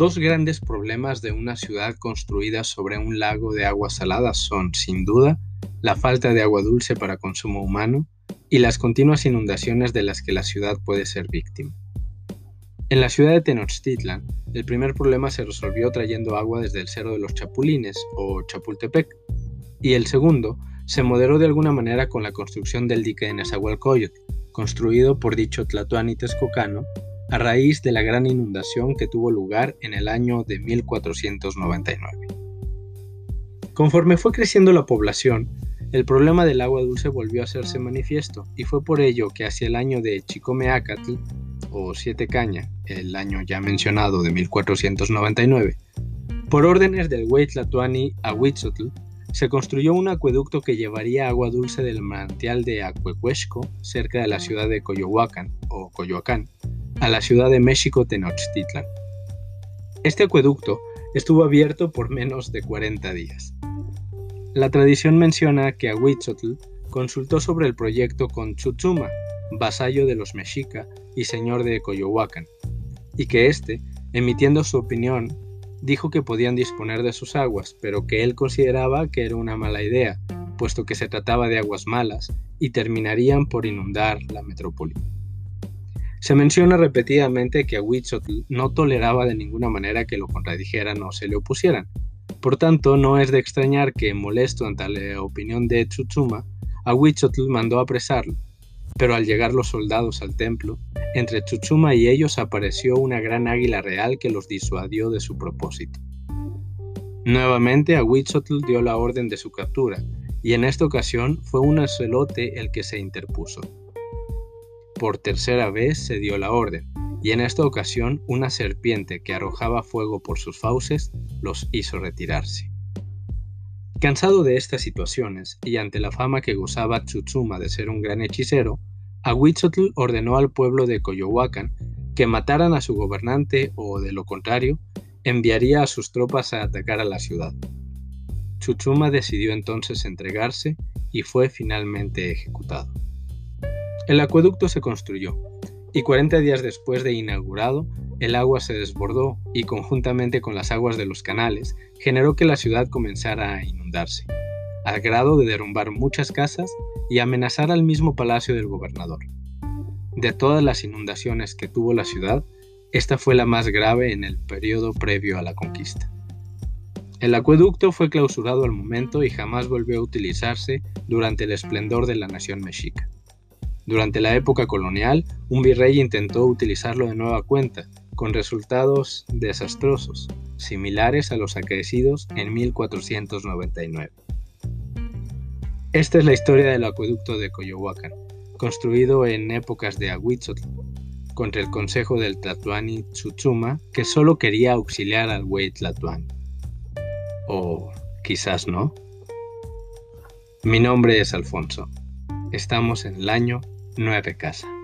dos grandes problemas de una ciudad construida sobre un lago de agua salada son, sin duda, la falta de agua dulce para consumo humano y las continuas inundaciones de las que la ciudad puede ser víctima. En la ciudad de Tenochtitlan, el primer problema se resolvió trayendo agua desde el Cerro de los Chapulines o Chapultepec, y el segundo se moderó de alguna manera con la construcción del dique de Nezahualcóyotl, construido por dicho Tlatoani Texcocano a raíz de la gran inundación que tuvo lugar en el año de 1499. Conforme fue creciendo la población, el problema del agua dulce volvió a hacerse manifiesto y fue por ello que hacia el año de Chicomeacatl o Siete Caña, el año ya mencionado de 1499, por órdenes del Huitlatuani a Huitzotl, se construyó un acueducto que llevaría agua dulce del manantial de Acuecuesco, cerca de la ciudad de Coyohuacan o Coyoacán, a la ciudad de México Tenochtitlan. Este acueducto estuvo abierto por menos de 40 días. La tradición menciona que Ahuitzotl consultó sobre el proyecto con Tsutsuma, vasallo de los mexica y señor de Coyohuacan, y que éste, emitiendo su opinión, dijo que podían disponer de sus aguas, pero que él consideraba que era una mala idea, puesto que se trataba de aguas malas y terminarían por inundar la metrópoli. Se menciona repetidamente que Huitzotl no toleraba de ninguna manera que lo contradijeran o se le opusieran. Por tanto, no es de extrañar que, molesto ante la opinión de Tsutsuma, Huitzotl mandó apresarlo, pero al llegar los soldados al templo, entre Chuchuma y ellos apareció una gran águila real que los disuadió de su propósito. Nuevamente Ahuitzotl dio la orden de su captura, y en esta ocasión fue un ocelote el que se interpuso. Por tercera vez se dio la orden, y en esta ocasión una serpiente que arrojaba fuego por sus fauces los hizo retirarse. Cansado de estas situaciones y ante la fama que gozaba Tsutsuma de ser un gran hechicero, Ahuitzotl ordenó al pueblo de Coyohuacan que mataran a su gobernante o, de lo contrario, enviaría a sus tropas a atacar a la ciudad. Tsutsuma decidió entonces entregarse y fue finalmente ejecutado. El acueducto se construyó, y 40 días después de inaugurado, el agua se desbordó y conjuntamente con las aguas de los canales generó que la ciudad comenzara a inundarse, al grado de derrumbar muchas casas y amenazar al mismo palacio del gobernador. De todas las inundaciones que tuvo la ciudad, esta fue la más grave en el periodo previo a la conquista. El acueducto fue clausurado al momento y jamás volvió a utilizarse durante el esplendor de la nación mexica. Durante la época colonial, un virrey intentó utilizarlo de nueva cuenta, con resultados desastrosos, similares a los acaecidos en 1499. Esta es la historia del acueducto de Coyohuacan, construido en épocas de Ahuitzotl, contra el consejo del Tlatuani Tsutsuma, que solo quería auxiliar al güey Tlatuani. O quizás no. Mi nombre es Alfonso. Estamos en el año 9 casa.